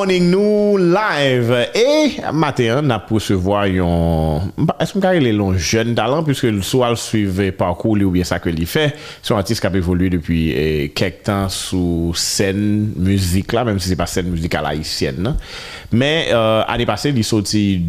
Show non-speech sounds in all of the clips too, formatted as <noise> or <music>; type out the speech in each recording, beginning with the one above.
Morning Nou Live. Et matin, on a pour se voir yon... Est-ce qu'on carré long jeune talent puisque soit le suivait parcours ou bien ça que l'il fait. C'est un artiste qui a évolué depuis eh, quelques temps sous scène musique là, même si c'est pas scène musicale haïtienne. Non? Mais euh, année passée, il sorti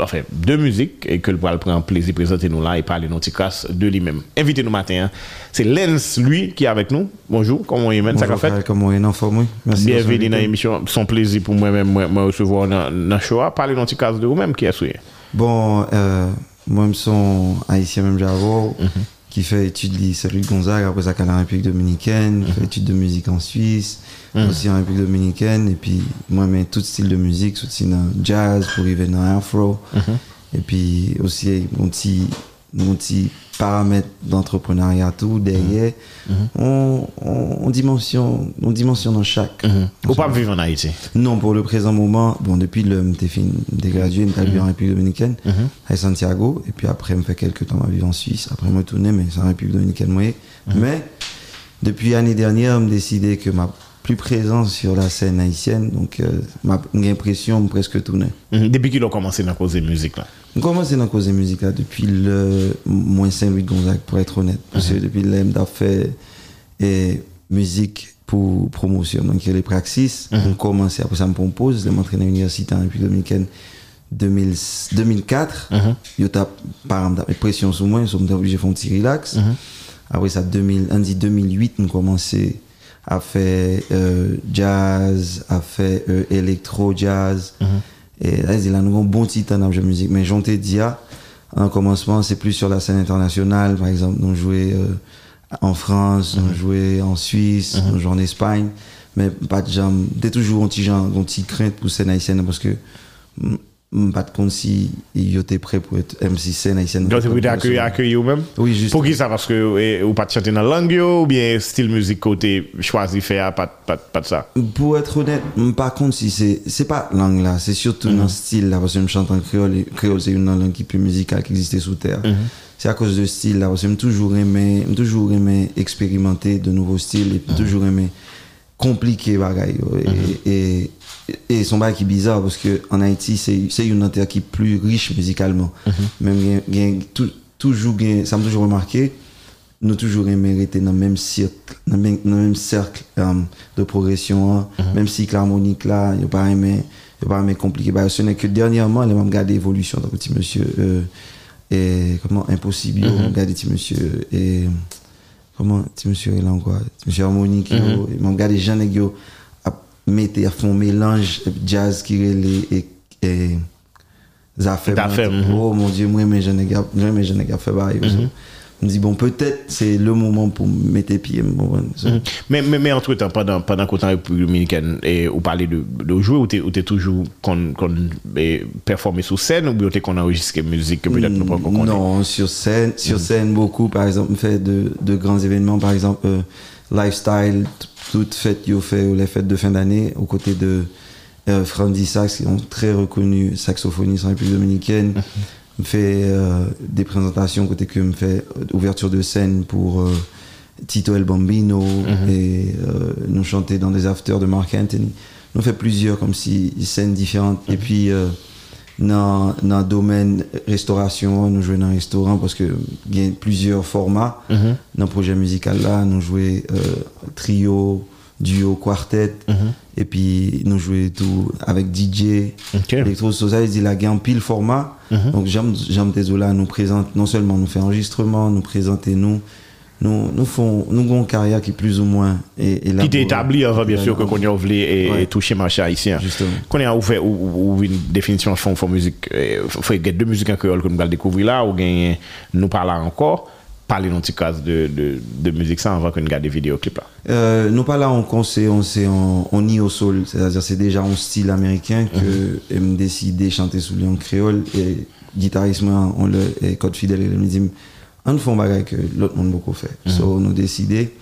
enfin, deux musiques et que le poil prend plaisir présenter nous là et parler nos de lui-même. Invitez-nous matin. Hein? Se Lens lui ki avek nou. Bonjou, komon yon men, sa ka fet? Bonjou, komon yon, nan form, oui. Bienveni dans l'émission. Son plaisir pour moi-même me recevoir dans le show. Parlez d'un petit cas de vous-même qui est souillé. Bon, euh, moi-même, son haïtien même Javo, mm -hmm. qui fait études de Salut Gonzague, après ça, à la République Dominicaine, mm -hmm. fait études de musique en Suisse, mm -hmm. aussi en République Dominicaine, et puis moi-même, tout style de musique, aussi dans jazz, pour arriver dans afro, et puis aussi mon petit, mon petit paramètres d'entrepreneuriat tout derrière mm -hmm. on, on, on, dimension on dimension dans chaque mm -hmm. ou pas vivre en Haïti? Non pour le présent moment bon depuis le m'étais fin dégradué m'étais mm -hmm. en République Dominicaine à Santiago et puis après me fait quelques temps à vivre en Suisse après me tourner mais c'est en République Dominicaine moi mais depuis l'année dernière me décidé que ma plus présent sur la scène haïtienne donc euh, ma impression presque tourné depuis qu'il a commencé à causer musique là. J'ai commencé à causer musique là depuis le moins Saint-Louis Gonzague pour être honnête. Parce que depuis l'aime fait et musique pour promotion. Donc il y a les praxis. On commence après ça me propose de m'entraîner à l'université en République Dominicaine 2000, 2004 il y a par exemple pression sur moi je suis obligé de faire un petit relax. Après ça 2000, on dit 2008 on commençait a fait euh, jazz, a fait euh, électro jazz. Mm -hmm. Et là, il a un bon titre en jeu musique. Mais j'en t'ai dit, en commencement, c'est plus sur la scène internationale. Par exemple, nous jouait euh, en France, mm -hmm. nous jouait en Suisse, mm -hmm. nous jouait en Espagne. Mais pas de gens, t'es toujours un petit genre, un petit crainte pour scène haïtienne parce que pas de compte si il était prêt pour être MC scène haïtienne. Donc, vous accueillir accueillir vous-même Oui, juste. Pour qui ça? Parce que vous pas chanter dans la langue ou bien style musique côté choisi faire pas, pas, pas de ça? Pour être honnête, par contre, si c'est c'est pas langue là, c'est surtout mm -hmm. dans style là, parce que je chante en créole créole c'est une langue qui plus musicale qui existait sous terre. Mm -hmm. C'est à cause de style là, parce que je toujours aimé, toujours aimé expérimenter de nouveaux styles et mm -hmm. toujours aimé compliquer bagaille et, et et son bail qui est bizarre parce que en Haïti c'est une terre qui est plus riche musicalement mm -hmm. même gain, tout, toujours gain, ça m'a toujours remarqué nous toujours mérité dans le même cercle dans le même, dans même cercle um, de progression hein. mm -hmm. même si l'harmonique là il pas aimé il pas aimé compliqué bah, ce n'est que dernièrement les même gardé l'évolution d'un petit monsieur euh, et comment impossible mm -hmm. gardé petit monsieur et comment petit monsieur là quoi petit monsieur harmonique il m'a gardé Jean mettez à fond mélange jazz qui est et, et affaires -hmm. oh mon dieu moi mais je n'ai mais je n'ai pas fait mm -hmm. me dit bon peut-être c'est le moment pour mettre mm -hmm. mais, mais, mais entre temps pendant pendant qu'on en République Dominicaine et vous parlez de, de jouer ou tu es toujours qu'on qu performer sur scène ou tu qu'on enregistre musique que peut-être nous pas qu'on non sur scène sur scène beaucoup par exemple fait de, de grands événements par exemple euh, lifestyle toutes fêtes yo fait les fêtes de fin d'année aux côtés de euh, Frandy Sax qui sont très reconnus saxophonistes en République dominicaine <laughs> me fait euh, des présentations côté que me fait ouverture de scène pour euh, Tito El Bambino -hmm. et nous chanter dans des afters de Mark Anthony. Nous fait plusieurs comme si scènes différentes. Et puis dans le domaine restauration nous jouons dans un restaurant parce que il y a plusieurs formats mm -hmm. dans le projet musical là nous jouons euh, trio duo quartet mm -hmm. et puis nous jouons tout avec DJ okay. Electro Society il a gagné pile format mm -hmm. donc j'aime là nous présente non seulement nous fait enregistrement nous présenter nous nous nous font nous avons une carrière qui est plus ou moins et, et qui est établie avant bien sûr que qu'on a voulu et, Ouais. et toucher marché haïtien qu'on a ouvert ou, ou une définition fond fond musique euh, a deux musiques en créole que nous allons découvrir là ou nous parler encore parler dans petit cas de, de, de musique ça avant que nous regarde des vidéoclips là Euh, nous pas là on conseille on c'est en on y au sol c'est-à-dire c'est déjà un style américain que mm -hmm. me chanter sous le en créole et guitariste on le et code fidèle il me dit on fait un bagage que l'autre monde beaucoup fait mm -hmm. so nous décider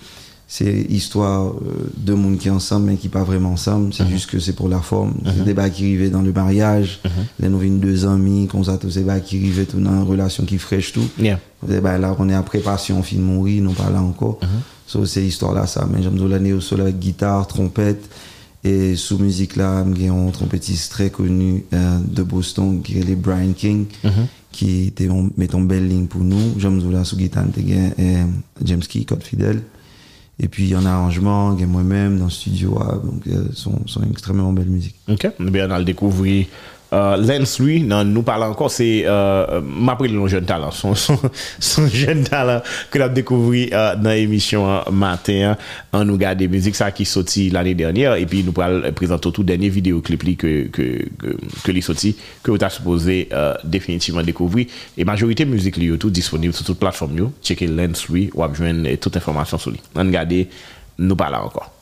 c'est histoire euh, de monde qui est ensemble mais qui pas vraiment ensemble c'est mm -hmm. juste que c'est pour la forme mm -hmm. des bacs qui arrivaient dans le mariage -hmm. là nous vîmes deux amis comme ça tous ces bacs qui arrivaient tout dans une relation qui fraîche tout yeah. ben, là on est après passion on finit mourir non pas là encore -hmm. so, c'est histoire là ça mais j'aime l'année au sol avec guitare trompette Et sous musique là, j'ai un trompettiste très connu euh, de Boston qui est Brian King, qui était on met en belle ligne pour nous. J'aime là sous guitare, et James Key, code fidèle. Et puis en arrangement, moi-même dans le studio, ah, donc euh, sont, sont extrêmement belle musique. Ok, bien on a le découvrir Uh, Lens, lui, nan nou pala ankon, se euh, uh, mapril nou jen talan. Son, son, son jen talan ke la dekouvri uh, nan emisyon matin an nou gade mizik sa ki soti l'anye dernyer epi nou euh, pral prezento tout denye videoklip li ke, ke, ke, ke li soti ke ou ta suppose euh, definitivman dekouvri. E majorite mizik li yo tout disponib sou tout platform yo. Cheke Lens, lui, wap jwen tout informasyon sou li. An gade nou pala ankon.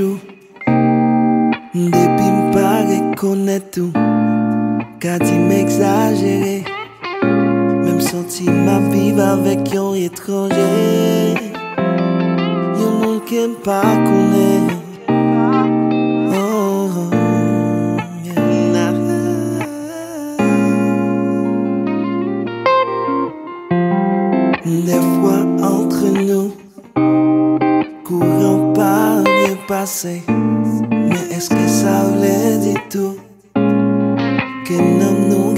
Quelques jours Depuis m'pas reconnaître tout. Qu'a dit m'exagérer Même senti ma vivre avec un étranger. Y'a monde qui pas connaît Oh, oh, yeah. Des fois entre nous le passé. Mais est-ce que ça voulait dire tout? Que nous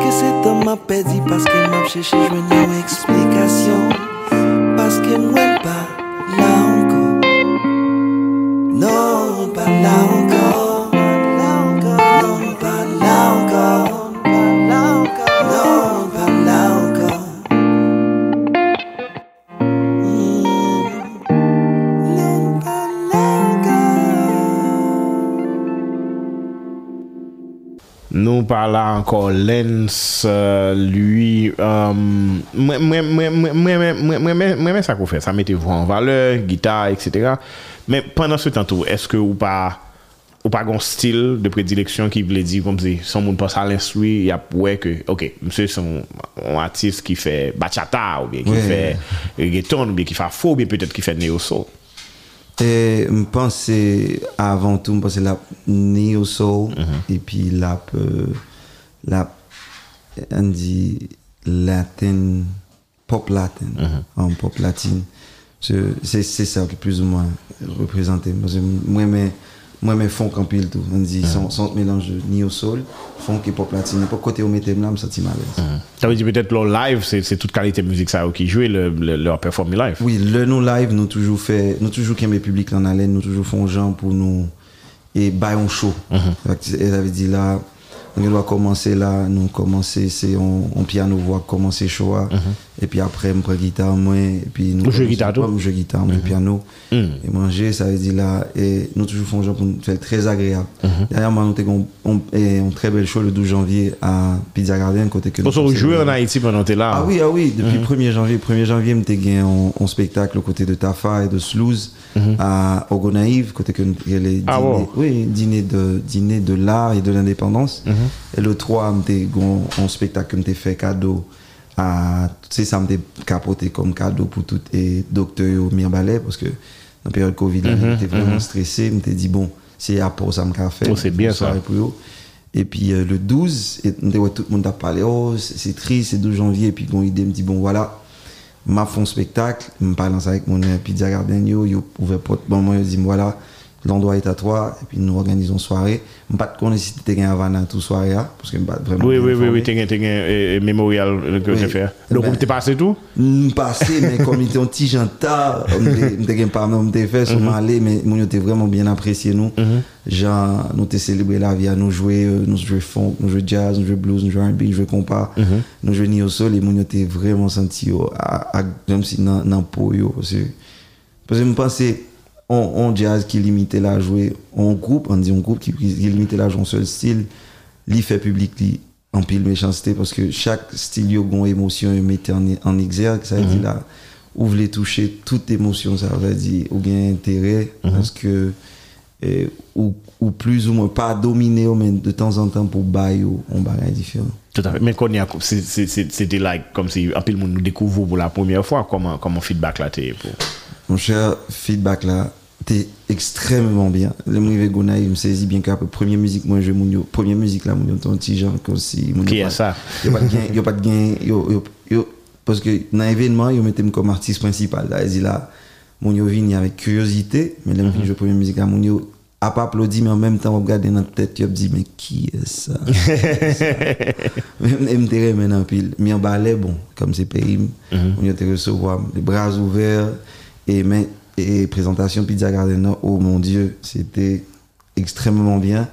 Que c'est un m'a perdu parce qu'il m'a cherché joindre une explication? Parce que moi pas là encore. Non, pas là encore. la ankor lens euh, lui um, mwen men sa kou fè sa mette vwa an vale, gita, etc men pendant se tan tou, eske ou pa ou pa gon stil de predileksyon ki vle di kom si son moun pas alens lui, ya pouè ke ok, mse son artist ki fè bachata ou bien ki oui. fè reggaeton ou bien ki fè afro ou bien peut-être ki fè neo-soul Et je pense avant tout, je pense la neo soul mm -hmm. et puis la euh, la on dit latin pop latin Mhm. en pop latine. C'est c'est ça qui plus ou moins représenté. Moi mais moi mais funk en pile tout. On dit Mhm. son, son mélange de neo soul, funk et pop latine. Pas côté où mettez là, me senti mal l'aise. ça veut dire peut-être leur live c'est toute qualité de musique ça qui joue le, le- leur performing live Oui, le nous live, nous toujours fait, nous toujours qu'aimer le public en haleine, nous toujours font gens pour nous et bail un show. Elle avait dit là, on doit commencer là, nous commencer c'est on, on piano voix commencer là. Et puis après me prend guitare moi et puis nous Vous jouez guitare, moi je guitare, moi piano. Et manger ça veut dire là et nous toujours gens pour nous faire très agréable. Dernièrement nous avons on, et un très bel show le 12 janvier à Pizza Garden côté que on nous jouer en Haïti pendant que là. Ah oui, ah oui, depuis 1er janvier. 1er janvier, je gagné un spectacle aux côtés de Tafa et de Slouz à Ogonaïve, côté que les Ah oui, dîner de, dîner de l'art et de l'indépendance. Et le 3, j'ai un spectacle que j'ai fait cadeau à, tu sais, ça m'a capoté comme cadeau pour tout et docteur au Mirbalet parce que dans la période Covid, là, j'étais vraiment stressé. Je me dit, bon, c'est à pour ça me fait. Oh, c'est bien, ça. Et puis euh, le 12, et, on voit tout le monde a parlé, oh, c'est triste, c'est 12 janvier. Et puis quand il me dit, bon voilà, m'a fait un spectacle, je me parle avec mon Pizza Garden, yo, yo, ouvert porte, bon, moi, il dit, voilà, l'endroit est à toi, et puis nous organisons soirée. Je ne sais pas si tu as Havana toute soirée, parce que je vraiment. Oui, oui, oui, oui, tu as un mémorial que j'ai fait. Eh Donc, tu passé tout mm, Passé, mais comme il était un petit gentil, je pas un je fait, je mhm. suis allé, mais nous était vraiment bien apprécié, nous. Mhm. Genre, nous avons célébré la vie, nous jouer, euh, nous jouer funk, nous jouer jazz, nous jouer blues, nous jouer R&B, nous jouer compas, mhm. nous jouer ni au sol, et nous était vraiment senti, comme si dans le pot, parce que je pensais. On, jazz qui limitait la jouer en groupe on dit un groupe qui, qui limitait la jouer en seul style. Li fait public li en pile méchanceté parce que chaque style yo gon émotion yo mettait en, en exergue ça veut dire là ou voulez toucher toute émotion ça veut dire ou gain intérêt parce que ou, ou plus ou moins pas dominer mais de temps en temps pour bailler on bagaille différent. Tout à fait. Mais quand il a c'était like comme si un peu le monde nous découvre pour la première fois comment comment feedback là t'es pour? Mon cher, feedback là, t'es extrêmement bien. Le Mouive Gonaï, me saisit bien qu'après première musique, moi je mounio, première musique là, mounio, ton petit genre, comme si. Qui est ça? Y'a pas de gain, y'a pas de gain, y'a. Parce que dans l'événement, ils mettaient comme artiste principal. Là, ils là, mounio vini avec curiosité, mais là, mhm. je première musique là, mounio, a pas applaudi, mais en même temps, on regarde dans notre tête, on dit, mais qui est ça? <laughs> Même MTR, maintenant, pile. Mais en balai, bon, comme c'est pays, on y a été recevoir, les bras ouverts, et mais et présentation Pizza Garden, oh mon Dieu, c'était extrêmement bien.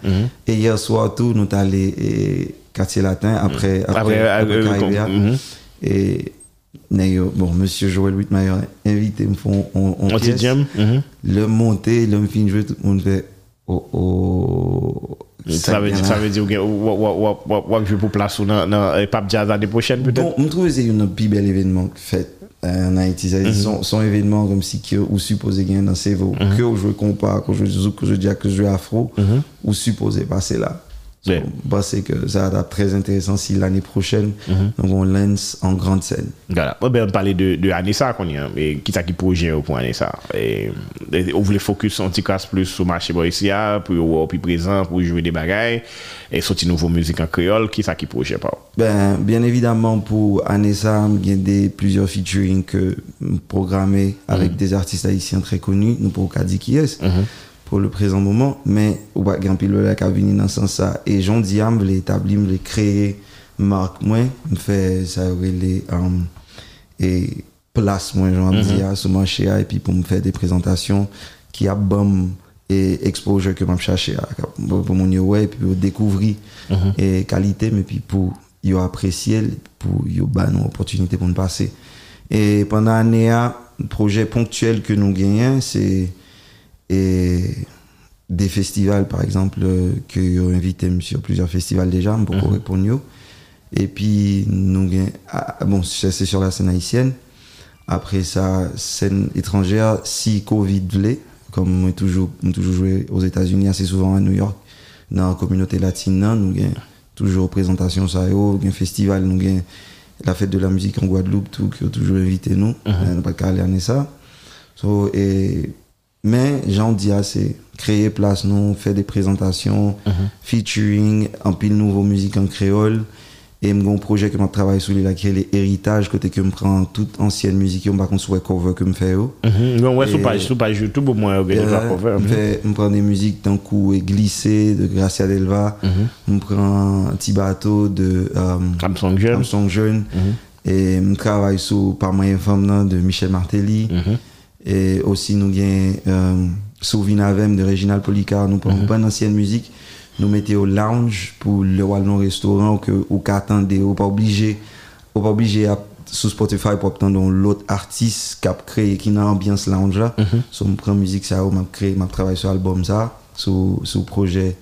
Et hier soir, tout, nous allés quartier latin après, après, Après, après euh, mhm. Et Nayo, bon, monsieur Joël Whitmire invité, me font on, on, on dit jam mhm. le monter, le me fin jouer, tout le monde fait oh oh. ça veut dire ça veut dire je pour place ou dans euh, Pape Jazz l'année prochaine Bon, peut-être je trouve que c'est un plus bel événement fait euh, en Haïti. C'est son, son événement comme si que ou supposé gagner dans ces veaux. Que ou jouer compas, que je joue que je dis que je afro, ou supposé passer là. Ouais. Je pense que ça va être très intéressant si l'année prochaine, donc on lance en grande scène. Voilà. Ben, on parlait de, de Anissa qu'on y a, et qui ça qui projet pour Anissa. Et, et on voulait focus un petit casse plus sur le marché boïsia, pour plus présent, pour jouer des bagailles, et sortir nouveau musique en créole, qui ça qui projet pas. Ben, bien évidemment, pour Anessa, il y a des, plusieurs featuring que programmés avec des artistes haïtiens très connus. Nous, pour dire qui est, pour le présent moment. Mais, ou pas, grand pile là, qui a venu dans ce sens-là. Et Jean Diam, voulait établir, voulait créer marque, moi, me fait, ça, les, um, et place, moi, Jean Dia, sur le marché, et puis pour me faire des présentations qui a bon et exposure que m'a cherché pour mon ouais et puis pour découvrir et qualité mais puis pour yo apprécier pour yo bah une opportunité pour nous passer et pendant l'année le projet ponctuel que nous gagnons c'est et des festivals, par exemple, euh, que yo invité sur plusieurs festivals déjà, Mhm. répondre yo. Et puis, nous, gen- ah, bon, c'est sur la scène haïtienne. Après ça, scène étrangère, si Covid voulait, comme moi toujours, moi toujours joué aux États-Unis, assez souvent à New York, dans la communauté latine, nan, nous avons toujours présentation ça yo, un festival, nous avons la fête de la musique en Guadeloupe, tout, qui a toujours invité nous, euh, nous pas qu'à aller à ça. So, et, mais j'en dis assez, créer place nous, faire des présentations, featuring, en pile nouveau musique en créole. Et un projet que je travaille sur là qui est l'héritage, côté que je prends toute ancienne musique, je contre sur les covers que je fais. yo. Mhm. Bon, ouais, sur page, YouTube, au moins, Euh, déjà cover. je Mhm. je prends des musiques d'un coup et glissé de Gracia Delva. Je prends un petit bateau de euh, Samsung Jeune. Armstrong Jeune. Et je travaille sur Par moyen femme de Michel Martelly. Et aussi, nous avons euh, Souvinavem de Réginal Policar. Nous prenons pas d'ancienne musique. Nous mettons au lounge pour le Wallon restaurant que ou qu'attendez. Ou pas obligé, ou pas obligé à sur Spotify pour attendre l'autre artiste qui a créé qui a ambiance lounge là. So, je prends musique ça, m'a créé, m'a travaillé sur l'album ça, sur sur projet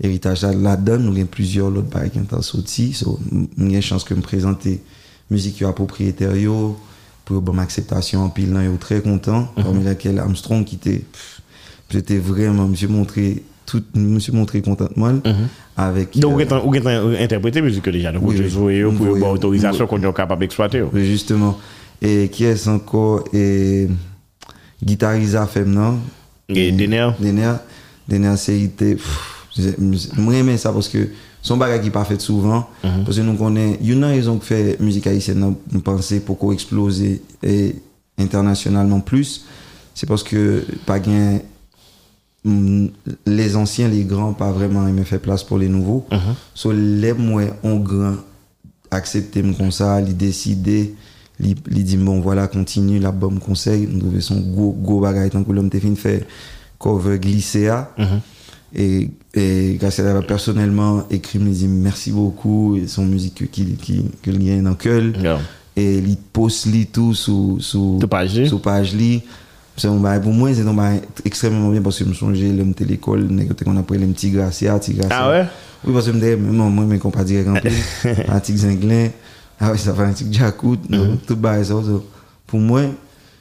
héritage. Là-dedans, nous avons plusieurs autres bails qui sont sortis. So, j'ai chance que me présenter musique yo à propriétaire pour bonne acceptation en pile là très content parmi laquelle Armstrong qui était j'étais vraiment monsieur montré tout monsieur montré contentement avec Donc, euh, vous avez interprété musique déjà. Donc, Oui, vous jouez pour avoir autorisation qu'on est capable d'exploiter. Oui, justement. Et qui est encore? Et guitarisa femme Et Denner. Denner. Denner c'est Mwen men sa poske son bagay ki pa fet souvan mm -hmm. Poske nou konen Yon nan rezon ki fe müzik Haitien nan mpense pou ko eksplose E internasyonalman plus Se poske pa gen mm, Les ansyen, les gran Pa vreman yon men fe plas pou les nouvo mm -hmm. So le mwen on gran Aksepte m kon sa Li deside Li, li di bon voilà kontinu la bom konsey Nou dove son go, go bagay Tan kou lom te fin fe Cover glissea Mwen mm -hmm. Et, et Graciela va personnellement écrit, me dit merci beaucoup, et son musique qu'il qui, qui, qui gagne dans le yeah. Et il poste tout sur sous, page. Sous page li. C'est un bail pour moi, c'est un bail extrêmement bien parce que je me songeais, l'homme de l'école, on appelait les petits Gracia, petit Gracia. Ah ouais? Oui, parce que je me disais, moi, non, moi, mes compas direct en plus, <laughs> un petit zinglin, ah oui, ça fait un petit jacout, mm-hmm. tout bail ça. Pour moi.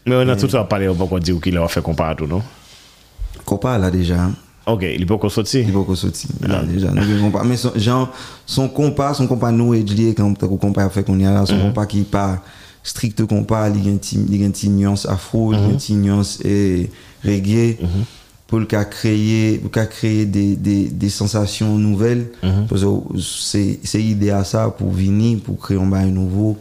Mais on a tout ça parlé, on va pas dire qu'il a fait compas à tout, non? Compas là déjà. Ok, il est pas encore sorti. il faut qu'on sorti là déjà nous devons pas mais son, genre son compas son compas nous et lié quand on compas fait qu'on y a là son compas qui pas strict compas il y a une nuance afro il y a une petite nuance et reggae pour le créer pour le créer des, des, des sensations nouvelles. Parce que c'est c'est idée à ça pour venir pour créer un bail nouveau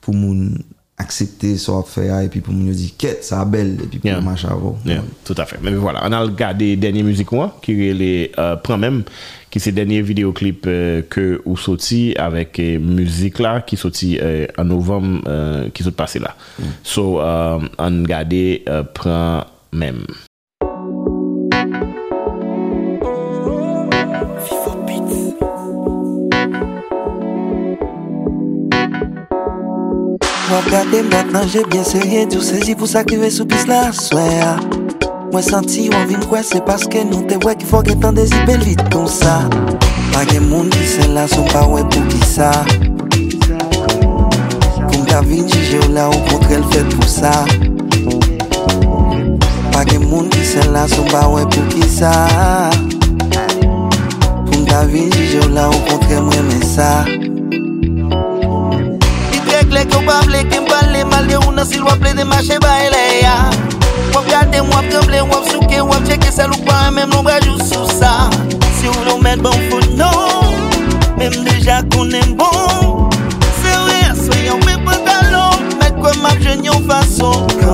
pour moun accepter ce qu'on fait et puis pour me dire quête ça belle et puis pour yeah. marcher avant yeah. ouais. tout à fait mais voilà on a regardé dernier musique moi qui les euh, prend même qui c'est dernier vidéoclip euh, que ou sorti avec euh, musique là qui sorti euh, en novembre euh, qui sont passé là mm. so euh, on regardé prend même wap gade men nan jè byen serye Dyo seji pou sakrive sou pis la swea Mwen santi yon vin kwe se paske nou te wè Ki fò gen tan desi bel vit kon sa Pa gen moun ki se la sou pa wè pou ki sa Kon ka vin jije ou la ou kontre l fè pou sa Pa gen moun ki se la sou pa wè pou ki sa Kon ka vin jije ou la ou kontre mwen men sa Mwen kou pable kem pale male Ou nan sil wap le de mache baile ya. Wap gade mwap tremble wap souke Wap cheke sel ou pa mèm nou brajou sou sa. Si ou nou mèd bon fout nou Mèm deja konen bon. Se wè soyon mè pantalon Mèd kwa map jen yon fason.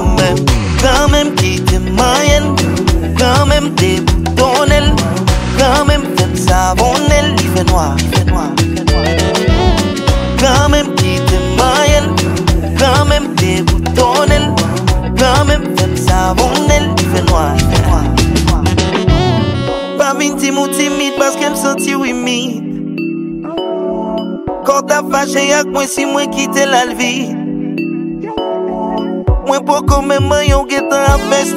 vin ti mou timid Paske m senti wimid Kor ta fache ak mwen si mwen kite la lvi Mwen poko men mwen yon getan apes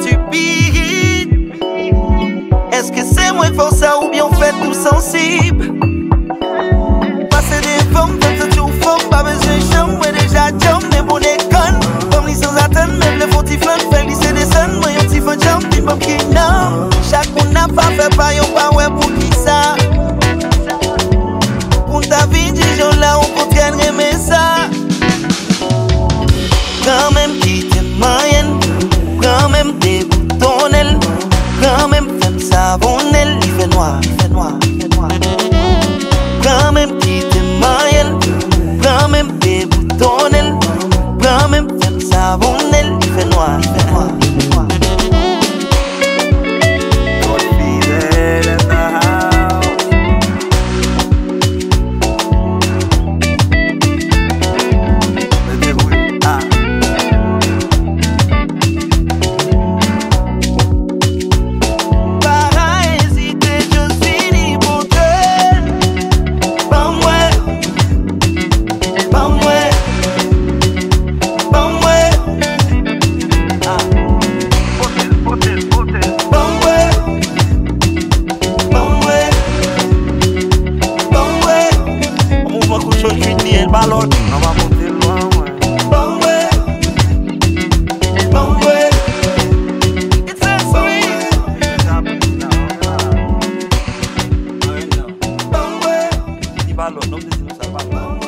salvarlo, no quisimos salvarlo.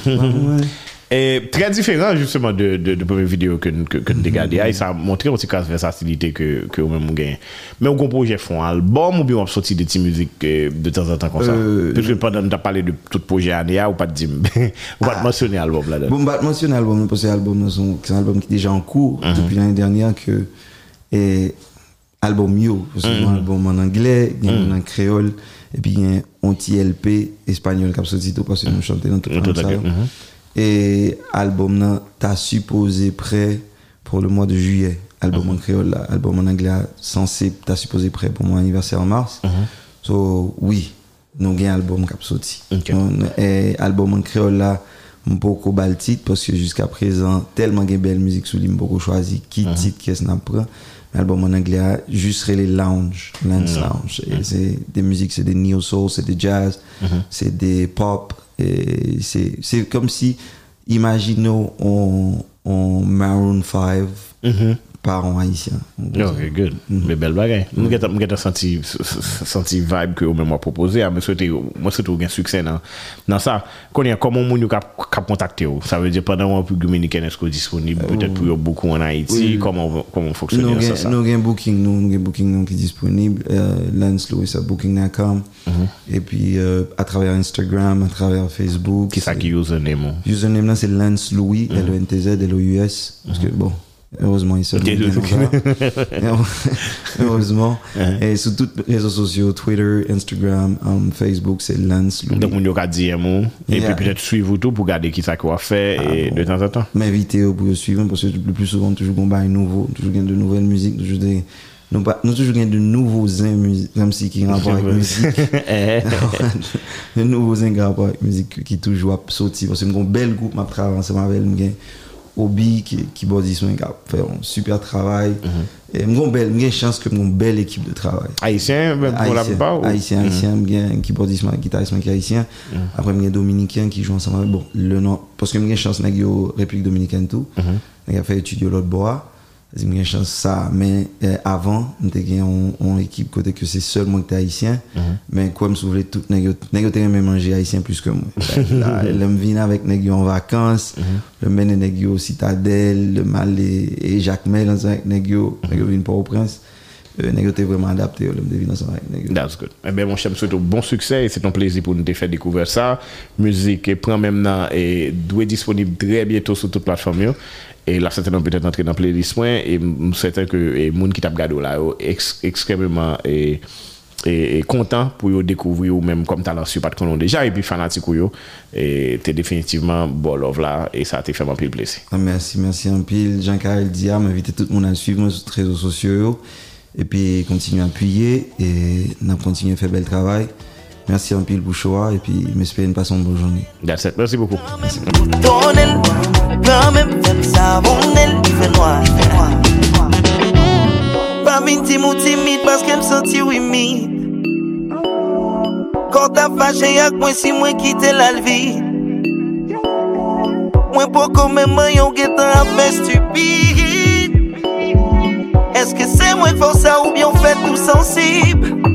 <laughs> Et très différent justement de, de, de première vidéo que nous que, que mm -hmm. gardé. Là, ça a montré aussi la versatilité que, que vous-même gagne. Mais au projet font un album ou bien on sorti des petites musiques euh, de temps en temps comme ça. Euh, Parce que non. pendant que tu as parlé de tout projet année, ou pas de dire, <laughs> ou pas ah, mentionner l'album là-dedans. Bon, pas mentionner l'album, parce que l'album, c'est un album qui est déjà en cours mm -hmm. depuis l'année dernière que. Et, album yo, parce que un album en anglais, il y a un en créole, et puis il y a un petit LP espagnol qui a sorti tout parce que nous chantons dans tout le monde. mhm. Et album là, t'as supposé prêt pour le mois de juillet. Album en créole, là, album en anglais, censé, t'as supposé prêt pour mon anniversaire en mars. So, oui, nous avons un album qui a sorti. Et album en créole là, beaucoup bal titre parce que jusqu'à présent, tellement de belle musique sous je beaucoup choisi qui titre qu'est-ce qu'on prend. Album en anglais, juste les lounge, Lance Lounge. C'est des musiques, c'est des neo soul, c'est des jazz, c'est des pop. Et c'est comme si, imaginons, on, on Maroon 5 par en haïtien. Ok, good. Mais belle bagaille. Moi, j'ai senti, senti vibe que vous m'avez proposé. Moi, souhaite, moi, souhaite un succès dans, dans ça. Qu'on y a comment yo cap, contacter. Ça veut dire pendant un peu dominicain est-ce que disponible, peut-être pour beaucoup en Haïti, comment, comment fonctionne Nous ça, ça? avons un booking, nous avons un booking nous, qui est disponible. Euh, Lance Lewis à booking.com. Et puis, euh, à travers Instagram, à travers Facebook. Qui ça qui username ou? Username là, c'est Lance Louis, L-O-N-T-Z, L-O-U-S. Parce que bon, Heureusement, ils savent. <laughs> Heureusement. Et sur tous les réseaux sociaux, Twitter, Instagram, um, Facebook, c'est Lance Louis. Donc, on y aura dit un mot. Et yeah. puis, peut-être suivre tout pour regarder qui ça qu'on va faire ah, et bon. de temps en temps. M'inviter pour vous suivre parce que le plus souvent, toujours qu'on bail nouveau, toujours de nouvelles musiques, toujours des. Nous, pas, nous toujours de nouveaux MC qui rapport avec <laughs> musique. <laughs> Eh. de nouveaux zins qui rapport avec musique qui toujours sorti. Parce que mon bel groupe m'a travaillé ensemble avec Obi ki, ki bozisyon ki ap fè yon super travay. Mm -hmm. E mgon bel, mgen chans ke mgon bel ekip de travay. Haitien, mwen pou la poupa ou? Haitien, Haitien, mm -hmm. mgen ki bozisyon, gitarisman ki Haitien. Mm -hmm. Apre mgen Dominikien ki jou ansama. Bon, le nan, poske mgen chans nag yo Republik Dominikien tou. Nag a fè etudio lot boa. Zim gen chans sa, men eh, avan, mte gen yon ekip kote ke se sol mwen te Haitien, mm -hmm. men kwa m souvle tout negyo, negyo te gen men manje Haitien plus ke mwen. <laughs> Lèm vin avèk negyo an vakans, mm -hmm. lèm mene negyo Citadel, lèm ale e Jacquemel ansan vek negyo, mm -hmm. negyo vin pa ou prens, euh, negyo te vreman adapte yo, lèm te vin ansan vek negyo. That's good. Eh ben, mon chèm, souite ou bon suksè, et c'est ton plési pou nou te fè découvert sa. Muzik, pran mèm nan, et dwe disponib drè bieto sou tout platform yo. Et là, certainement peut-être entrer dans playlist point et je souhaite que les gens qui t'a regardé là, ex- extrêmement et, et, et content pour yo découvrir ou même comme talent sur pas de connaître déjà et puis fanatique ou yo et t'es définitivement bon love là et ça t'a fait un peu plaisir. Ah, merci, merci en pile. Jean-Carl Dia m'a invité tout le monde à suivre moi, sur les réseaux sociaux. Et puis, continue à appuyer et on continue à faire bel travail. Merci en pile pour le choix et puis, m'espère une passe une bonne journée. Merci beaucoup. Nan men fèm savonel, fè noy Pa minti mou timid, paske m senti wimid. Kon ta fache ak mwen si mwen kite lalvi Mwen pou kon men mwen yon getan apè stupid. Eske se mwen fòsa ou byon fè tout sensib?